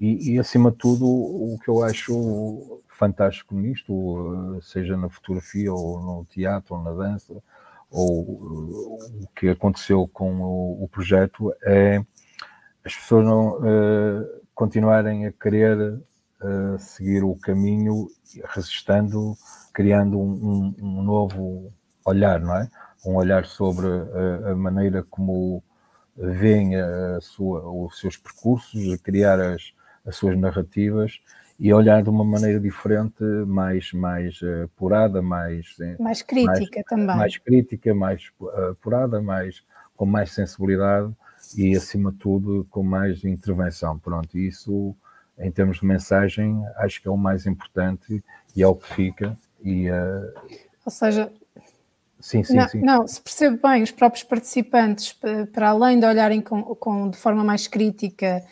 e, e, acima de tudo o que eu acho fantástico nisto, seja na fotografia ou no teatro ou na dança, ou o que aconteceu com o, o projeto é as pessoas não uh, continuarem a querer uh, seguir o caminho, resistindo, criando um, um, um, novo olhar, não é? Um olhar sobre a, a maneira como veem a sua, os seus percursos, a criar as, as suas narrativas e olhar de uma maneira diferente, mais, mais apurada, mais, mais crítica mais, também. Mais crítica, mais apurada, mais, com mais sensibilidade e, acima de tudo, com mais intervenção. Pronto, isso, em termos de mensagem, acho que é o mais importante e é o que fica. E, uh... Ou seja, Sim, sim, não, sim. Não, se percebe bem, os próprios participantes, para além de olharem com, com, de forma mais crítica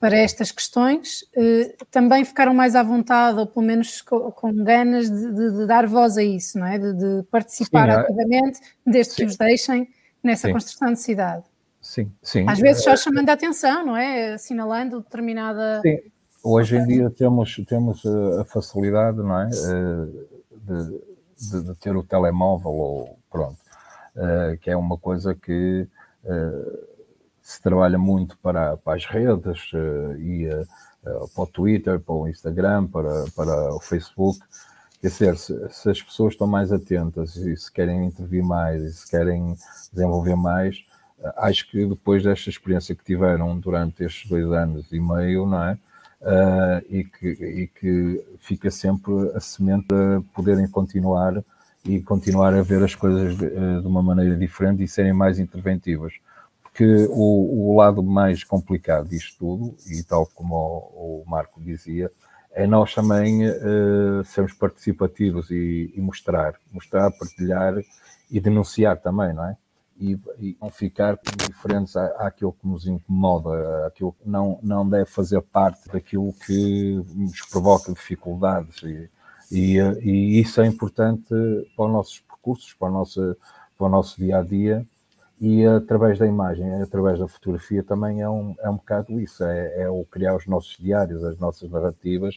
para estas questões, eh, também ficaram mais à vontade, ou pelo menos com, com ganas de, de, de, dar voz a isso, não é? De, de participar sim, ativamente, desde sim. que os deixem nessa construção de cidade. Sim, sim. Às vezes só chamando a atenção, não é? Assinalando determinada. Sim. Hoje em dia temos, temos eh, a facilidade, não é? Eh, de, de, de ter o telemóvel ou pronto, eh, que é uma coisa que se trabalha muito para, para as redes e para o Twitter, para o Instagram, para, para o Facebook. Quer dizer, se, se as pessoas estão mais atentas e se querem intervir mais e se querem desenvolver mais, acho que depois desta experiência que tiveram durante estes dois anos e meio, não é? Uh, e, que, e que fica sempre a semente a poderem continuar e continuar a ver as coisas de, uh, de uma maneira diferente e serem mais interventivas. Porque o, o, lado mais complicado disto tudo, e tal como o, o Marco dizia, é nós também uh, sermos participativos e, e mostrar, mostrar, partilhar e denunciar também, não é? E, e não ficar indiferentes à, àquilo que nos incomoda, aquilo que não, não deve fazer parte daquilo que nos provoca dificuldades. E, e, e isso é importante para os nossos percursos, para o nosso, para o nosso dia a dia e através da imagem, através da fotografia também é um, é um bocado isso, é, é o criar os nossos diários, as nossas narrativas,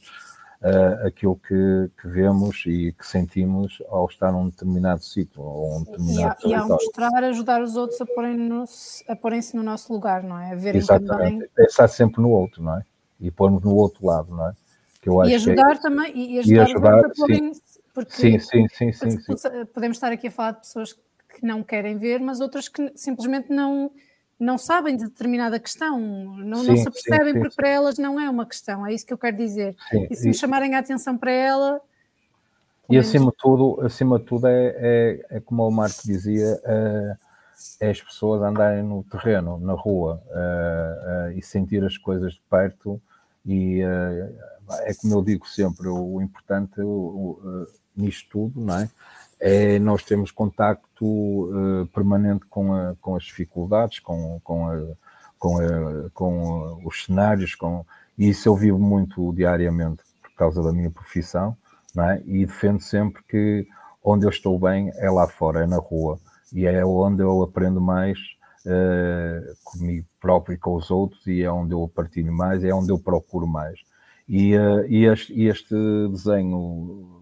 uh, aquilo que, que, vemos e que sentimos ao estar num determinado sítio ou um determinado e, a, e ao mostrar, ajudar os outros a porem-se porem no nosso lugar, não é? A verem Exatamente. também... Pensar sempre no outro, não é? E pôr-nos no outro lado, não é? Que eu acho e ajudar é... também, e ajudar, e ajudar a porem porque, sim, sim, sim, sim, sim. Podemos estar aqui a falar de pessoas que não querem ver, mas outras que simplesmente não, não sabem de determinada questão, não, sim, não se percebem sim, porque sim. para elas não é uma questão, é isso que eu quero dizer. E se me chamarem a atenção para ela. E acima de tudo, acima de tudo é, é, é como o Marco dizia, é, é, as pessoas andarem no terreno, na rua, é, é, e sentir as coisas de perto e é como eu digo sempre, o importante o, o, nisto tudo, não é? É nós temos contacto uh, permanente com, a, com as dificuldades, com, com, a, com, a, com os cenários, com, e isso eu vivo muito diariamente por causa da minha profissão, é? e defendo sempre que onde eu estou bem é lá fora, é na rua, e é onde eu aprendo mais uh, comigo próprio e com os outros, e é onde eu partilho mais, é onde eu procuro mais. E, uh, e, este, e este desenho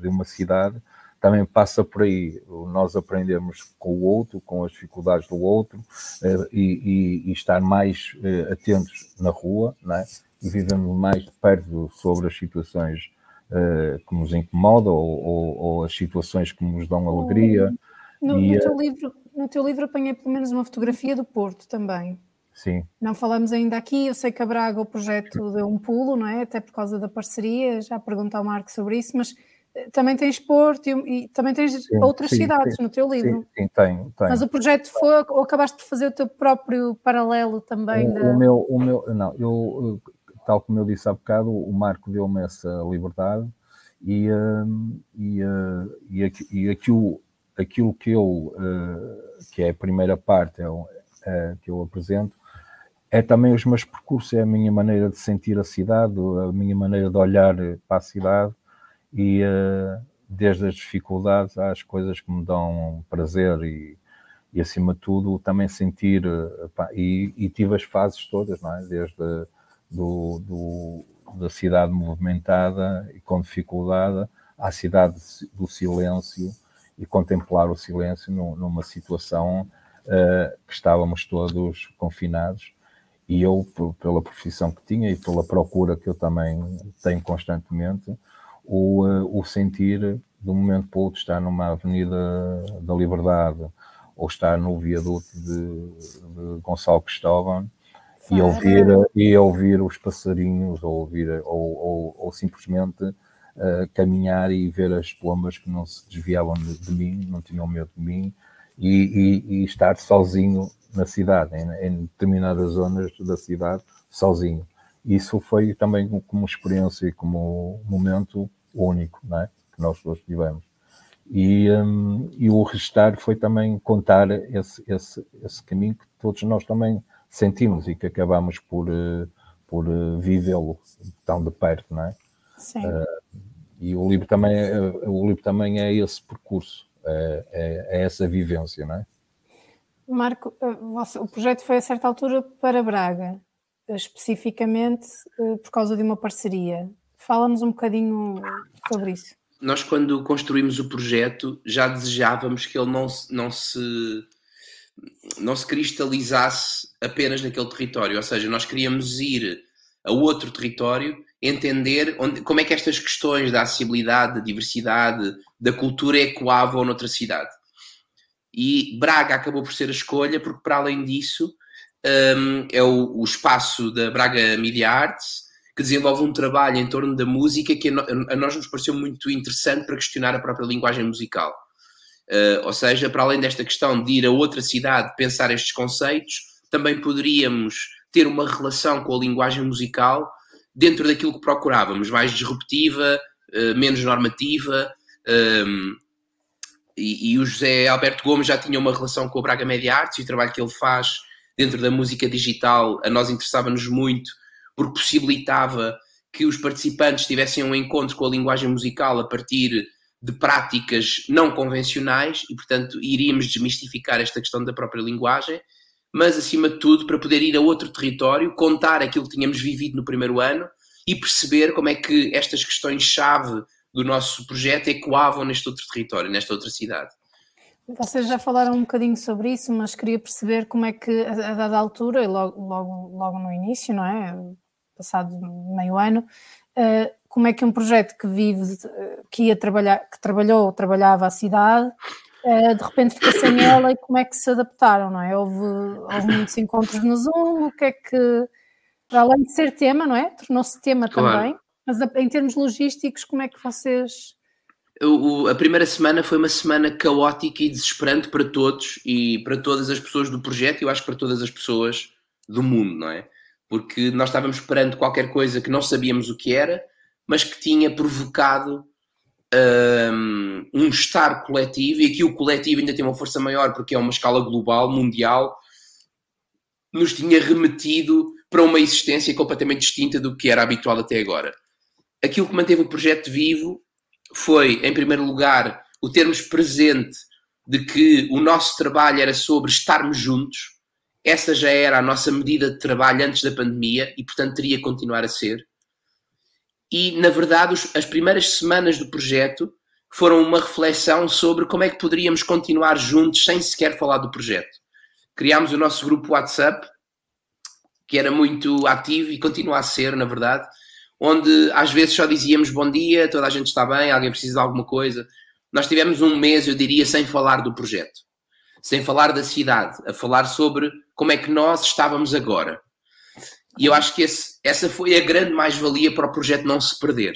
de uma cidade também passa por aí. Nós aprendemos com o outro, com as dificuldades do outro eh, e, e, e estar mais eh, atentos na rua, não é? E vivemos mais de perto sobre as situações uh, que nos incomodam ou, ou, ou, as situações que nos dão alegria. No, e, no, teu livro, no teu livro apanhei pelo menos uma fotografia do Porto também. Sim. Não falamos ainda aqui, eu sei que a Braga o projeto deu um pulo, não é? Até por causa da parceria, já perguntar ao Marco sobre isso, mas também tens Porto e, e também tens sim, outras sim, cidades sim, no teu livro. Sim, tenho, tenho. Mas o projeto foi, ou acabaste por fazer o teu próprio paralelo também? O, da... o meu, o meu, não, eu, tal como eu disse há bocado, o Marco deu-me essa liberdade e, uh, e, uh, e, aqui, e aquilo, aquilo que eu, uh, que é a primeira parte é, é, que eu apresento, é também os meus percursos, é a minha maneira de sentir a cidade, a minha maneira de olhar para a cidade, e uh, desde as dificuldades às coisas que me dão prazer e, e acima de tudo também sentir uh, pá, e, e, tive as fases todas, não é? Desde do, do, da cidade movimentada e com dificuldade à cidade do silêncio e contemplar o silêncio numa situação uh, que estávamos todos confinados e eu, pela profissão que tinha e pela procura que eu também tenho constantemente, o, eh, o sentir de um momento para o outro estar numa avenida da Liberdade ou estar no viaduto de, de Gonçalo Cristóvão e ouvir, e ouvir os passarinhos ou, ouvir, ou, ou, ou simplesmente uh, caminhar e ver as pombas que não se desviavam de, de mim, não tinham medo de mim e, e, e estar sozinho na cidade, em, em, determinadas zonas da cidade, sozinho. Isso foi também como experiência e como momento único não é? que nós todos tivemos. E, um, e o restar foi também contar esse, esse, esse caminho que todos nós também sentimos e que acabamos por, uh, por uh, vivê-lo tão de perto, não é? Sim. Uh, e o livro também é, o livro também é esse percurso, é, é, é essa vivência, não é? Marco, o projeto foi a certa altura para Braga, especificamente por causa de uma parceria. Fala-nos um bocadinho sobre isso. Nós, quando construímos o projeto, já desejávamos que ele não se, não se, não se cristalizasse apenas naquele território. Ou seja, nós queríamos ir a outro território, entender onde, como é que estas questões da acessibilidade, da diversidade, da cultura ecoavam noutra cidade. E Braga acabou por ser a escolha, porque para além disso, um, é o, o espaço da Braga Media Arts, que desenvolve um trabalho em torno da música que a nós nos pareceu muito interessante para questionar a própria linguagem musical. Uh, ou seja, para além desta questão de ir a outra cidade pensar estes conceitos, também poderíamos ter uma relação com a linguagem musical dentro daquilo que procurávamos, mais disruptiva, uh, menos normativa. Um, ehm, e, e, o José Alberto Gomes já tinha uma relação com o Braga Media Arts e o trabalho que ele faz dentro da música digital a nós interessava-nos muito porque possibilitava que os participantes tivessem um encontro com a linguagem musical a partir de práticas não convencionais e, portanto, iríamos desmistificar esta questão da própria linguagem, mas, acima de tudo, para poder ir a outro território, contar aquilo que tínhamos vivido no primeiro ano e perceber como é que estas questões-chave do nosso projeto ecoavam neste outro território, nesta outra cidade. Vocês já falaram um bocadinho sobre isso, mas queria perceber como é que, a dada altura, e logo, logo, logo no início, não é? Passado meio ano, eh, como é que um projeto que vive, que ia trabalhar, que trabalhou, trabalhava a cidade, eh, de repente fica sem ela e como é que se adaptaram, não é? Houve, houve muitos encontros no Zoom, o que é que, além de ser tema, não é? Tornou-se tema claro. também, mas em termos logísticos, como é que vocês a primeira semana foi uma semana caótica e desesperante para todos e para todas as pessoas do projeto e eu acho que para todas as pessoas do mundo, não é? Porque nós estávamos esperando qualquer coisa que não sabíamos o que era, mas que tinha provocado um, um estar coletivo e aqui o coletivo ainda tem uma força maior porque é uma escala global, mundial, nos tinha remetido para uma existência completamente distinta do que era habitual até agora. Aquilo que manteve o projeto vivo foi, em primeiro lugar, o termos presente de que o nosso trabalho era sobre estarmos juntos. Essa já era a nossa medida de trabalho antes da pandemia e, portanto, teria que continuar a ser. E, na verdade, as primeiras semanas do projeto foram uma reflexão sobre como é que poderíamos continuar juntos sem sequer falar do projeto. Criámos o nosso grupo WhatsApp, que era muito ativo e continua a ser, na verdade, onde às vezes só dizíamos bom dia, toda a gente está bem, alguém precisa de alguma coisa. Nós tivemos um mês, eu diria, sem falar do projeto, sem falar da cidade, a falar sobre como é que nós estávamos agora. E eu acho que esse, essa foi a grande mais-valia para o projeto não se perder.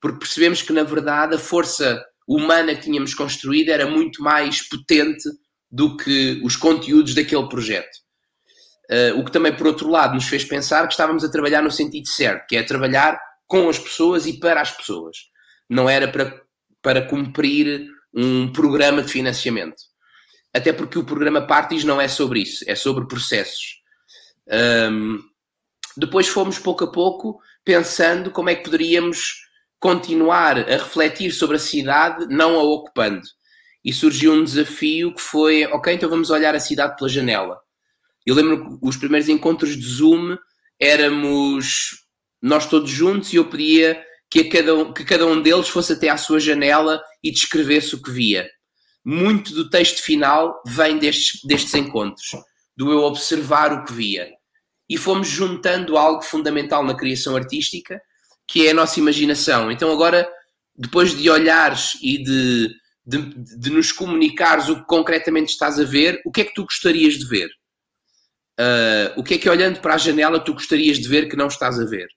Porque percebemos que, na verdade, a força humana que tínhamos construído era muito mais potente do que os conteúdos daquele projeto. Uh, o que também, por outro lado, nos fez pensar que estávamos a trabalhar no sentido certo, que é trabalhar com as pessoas e para as pessoas. Não era para, para cumprir um programa de financiamento. Até porque o programa Parties não é sobre isso, é sobre processos. Um, depois fomos pouco a pouco pensando como é que poderíamos continuar a refletir sobre a cidade, não a ocupando. E surgiu um desafio que foi: ok, então vamos olhar a cidade pela janela eu lembro que os primeiros encontros de Zoom éramos nós todos juntos e eu pedia que, cada um, que cada um deles fosse até à sua janela e descrevesse o que via. Muito do texto final vem destes, destes encontros, do eu observar o que via. E fomos juntando algo fundamental na criação artística, que é a nossa imaginação. Então, agora, depois de olhares e de, de, de nos comunicares o que concretamente estás a ver, o que é que tu gostarias de ver? Uh, o que é que olhando para a janela tu gostarias de ver que não estás a ver?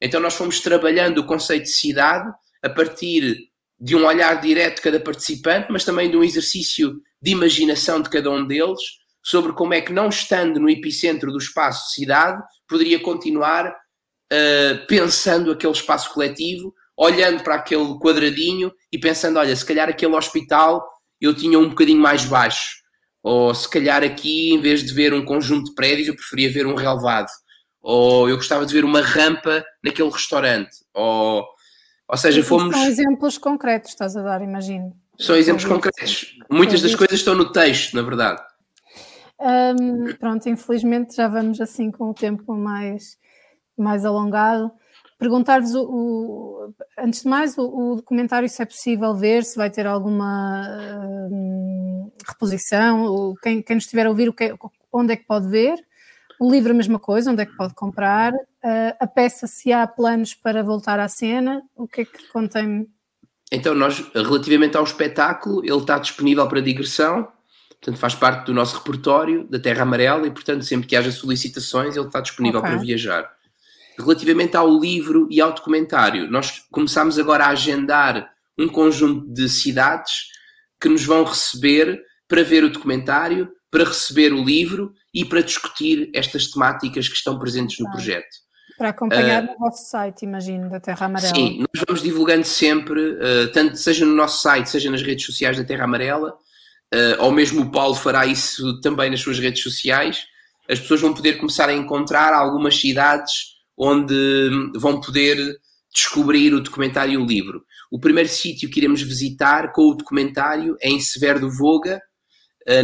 Então nós fomos trabalhando o conceito de cidade a partir de um olhar direto de cada participante, mas também de um exercício de imaginação de cada um deles sobre como é que não estando no epicentro do espaço cidade poderia continuar uh, pensando aquele espaço coletivo, olhando para aquele quadradinho e pensando, olha, se calhar aquele hospital eu tinha um bocadinho mais baixo ou se calhar aqui, em vez de ver um conjunto de prédios, eu preferia ver um relevado. Ou eu gostava de ver uma rampa naquele restaurante. Ou, ou seja, fomos. São exemplos concretos, estás a dar, imagino. São exemplos concretos. Muitas das coisas estão no texto, na verdade. Um, pronto, infelizmente já vamos assim com o tempo mais, mais alongado. Perguntar-vos, o, o, antes de mais, o, o, documentário se é possível ver, se vai ter alguma reposição, quem, quem nos estiver a ouvir, que, onde é que pode ver, o livro a mesma coisa, onde é que pode comprar, uh, a peça se há planos para voltar à cena, o que é que contém? Então, nós, relativamente ao espetáculo, ele está disponível para digressão, portanto faz parte do nosso repertório da Terra Amarela e, portanto, sempre que haja solicitações, ele está disponível okay. para viajar. Relativamente ao livro e ao documentário, nós começamos agora a agendar um conjunto de cidades que nos vão receber para ver o documentário, para receber o livro e para discutir estas temáticas que estão presentes no projeto. Para acompanhar uh, no vosso site, imagino, da Terra Amarela. Sim, nós vamos divulgando sempre, uh, tanto seja no nosso site, seja nas redes sociais da Terra Amarela, uh, ou mesmo o Paulo fará isso também nas suas redes sociais. As pessoas vão poder começar a encontrar algumas cidades onde vão poder descobrir o documentário e o livro. O primeiro sítio que iremos visitar com o documentário é em Severo do Voga,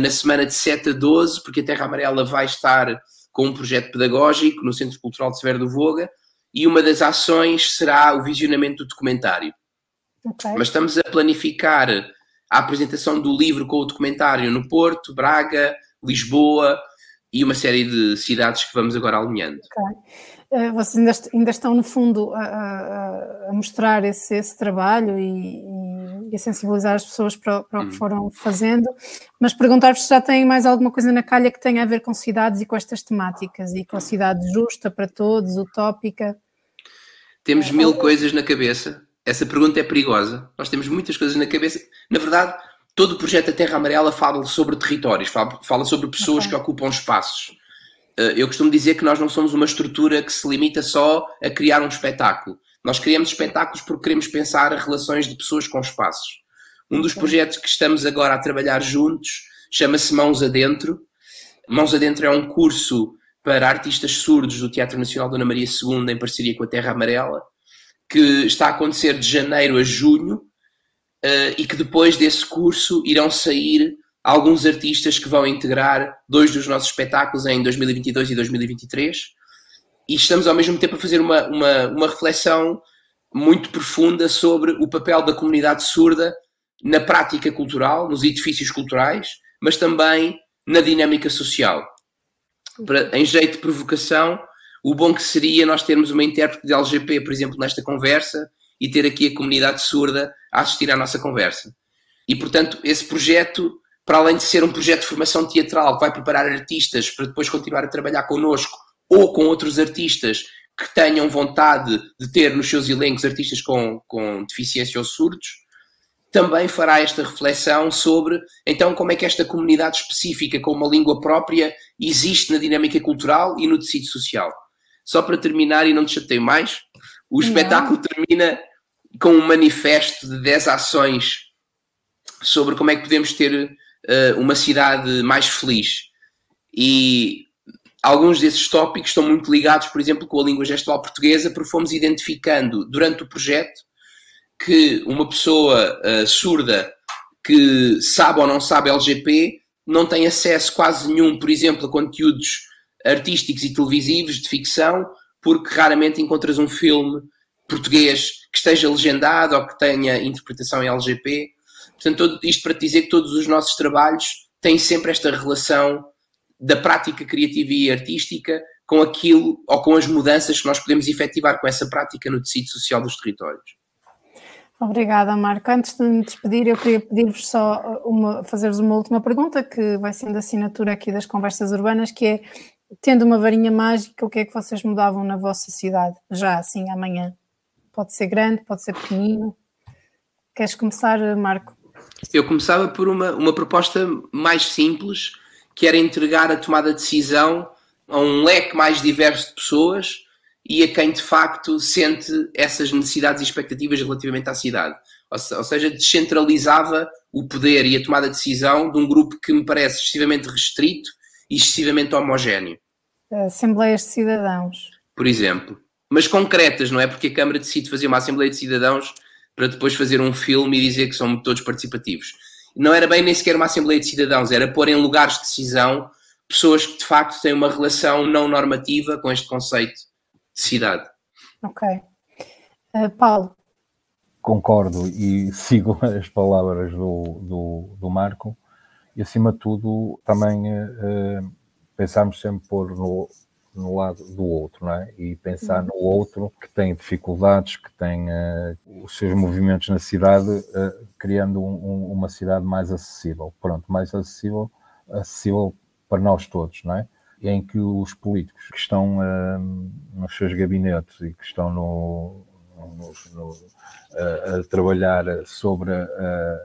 na semana de 7 a 12, porque a Terra Amarela vai estar com um projeto pedagógico no Centro Cultural de Severo do Voga e uma das ações será o visionamento do documentário. Okay. Mas estamos a planificar a apresentação do livro com o documentário no Porto, Braga, Lisboa e uma série de cidades que vamos agora alinhando. Okay. Eh, vocês ainda, ainda, estão, no fundo, a, a, a mostrar esse, esse trabalho e, e, a sensibilizar as pessoas para, para o que uhum. foram fazendo, mas perguntar-vos se já têm mais alguma coisa na calha que tenha a ver com cidades e com estas temáticas e com a cidade justa para todos, utópica. Temos mil coisas na cabeça. Essa pergunta é perigosa. Nós temos muitas coisas na cabeça. Na verdade, todo o projeto da Terra Amarela fala sobre territórios, fala, fala sobre pessoas okay. que ocupam espaços. Eh, eu costumo dizer que nós não somos uma estrutura que se limita só a criar um espetáculo. Nós criamos espetáculos porque queremos pensar relações de pessoas com espaços. Um dos projetos que estamos agora a trabalhar juntos chama-se Mãos Adentro. Mãos Adentro é um curso para artistas surdos do Teatro Nacional Dona Maria II em parceria com a Terra Amarela, que está a acontecer de janeiro a junho uh, e que depois desse curso irão sair alguns artistas que vão integrar dois dos nossos espetáculos em 2022 e 2023. E estamos ao mesmo tempo a fazer uma, uma, uma reflexão muito profunda sobre o papel da comunidade surda na prática cultural, nos edifícios culturais, mas também na dinâmica social. Para, em jeito de provocação, o bom que seria nós termos uma intérprete de LGP, por exemplo, nesta conversa, e ter aqui a comunidade surda a assistir à nossa conversa. E, portanto, esse projeto, para além de ser um projeto de formação teatral que vai preparar artistas para depois continuar a trabalhar connosco ou com outros artistas que tenham vontade de ter nos seus elencos artistas com, com deficiência ou surdos, também fará esta reflexão sobre então como é que esta comunidade específica com uma língua própria existe na dinâmica cultural e no tecido social. Só para terminar e não te chateio mais, o espetáculo termina com um manifesto de 10 ações sobre como é que podemos ter uh, uma cidade mais feliz. E alguns desses tópicos estão muito ligados, por exemplo, com a língua gestual portuguesa, porque fomos identificando durante o projeto que uma pessoa uh, surda que sabe ou não sabe LGP não tem acesso quase nenhum, por exemplo, a conteúdos artísticos e televisivos de ficção, porque raramente encontras um filme português que esteja legendado ou que tenha interpretação em LGP. Portanto, isto para te dizer que todos os nossos trabalhos têm sempre esta relação da prática criativa e artística com aquilo ou com as mudanças que nós podemos efetivar com essa prática no tecido social dos territórios. Obrigada, Marco. Antes de me despedir, eu queria pedir-vos só uma, fazer-vos uma última pergunta, que vai sendo assinatura aqui das conversas urbanas, que é, tendo uma varinha mágica, o que é que vocês mudavam na vossa cidade, já assim, amanhã? Pode ser grande, pode ser pequenino. Queres começar, Marco? Eu começava por uma, uma proposta mais simples, que era entregar a tomada de decisão a um leque mais diverso de pessoas e a quem de facto sente essas necessidades e expectativas relativamente à cidade. Ou seja, descentralizava o poder e a tomada de decisão de um grupo que me parece excessivamente restrito e excessivamente homogéneo. Assembleias de cidadãos. Por exemplo. Mas concretas, não é? Porque a Câmara decide fazer uma Assembleia de Cidadãos para depois fazer um filme e dizer que são todos participativos. Não era bem nem sequer uma Assembleia de Cidadãos, era pôr em lugares de decisão pessoas que de facto têm uma relação não normativa com este conceito cidade. Ok. Uh, Paulo. Concordo e sigo as palavras do, do, do Marco e, acima de tudo, também uh, pensamos sempre pôr no, no lado do outro, não é? E pensar uhum. no outro que tem dificuldades, que tem uh, os seus movimentos na cidade, uh, criando um, um, uma cidade mais acessível. Pronto, mais acessível, acessível para nós todos, não é? em que os políticos que estão uh, nos seus gabinetes e que estão no, no, no, uh, a trabalhar sobre uh,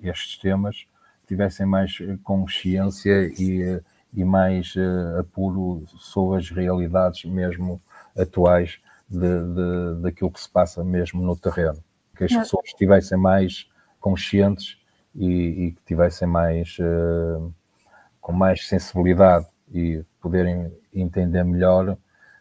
estes temas tivessem mais consciência e, e mais apuro sobre as realidades mesmo atuais de, de, daquilo que se passa mesmo no terreno. Que as pessoas estivessem mais conscientes e, e que tivessem mais com mais sensibilidade e poderem entender melhor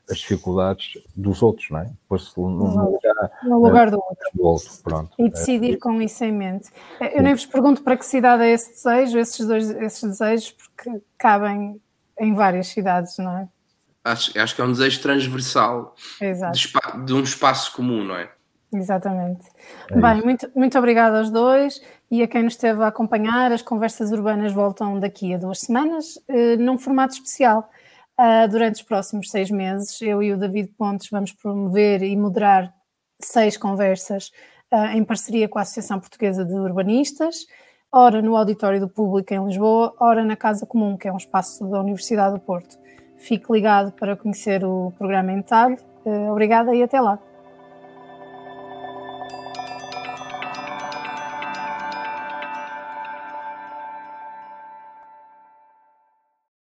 as dificuldades dos outros, não é? Pôr-se no, no, lugar, no lugar do outro. Do outro pronto. E decidir é. com isso em mente. Eu nem vos pergunto para que cidade é esse desejo, esses dois esses desejos, porque cabem em várias cidades, não é? Acho, acho que é um desejo transversal de, de, um espaço comum, não é? Exatamente. É Bem, muito, muito obrigada aos dois e a quem nos esteve a acompanhar. As conversas urbanas voltam daqui a duas semanas, eh, num formato especial. Uh, durante os próximos seis meses, eu e o David Pontes vamos promover e moderar seis conversas uh, em parceria com a Associação Portuguesa de Urbanistas, ora no Auditório do Público em Lisboa, ora na Casa Comum, que é um espaço da Universidade do Porto. Fique ligado para conhecer o programa em detalhe. Obrigada e até lá.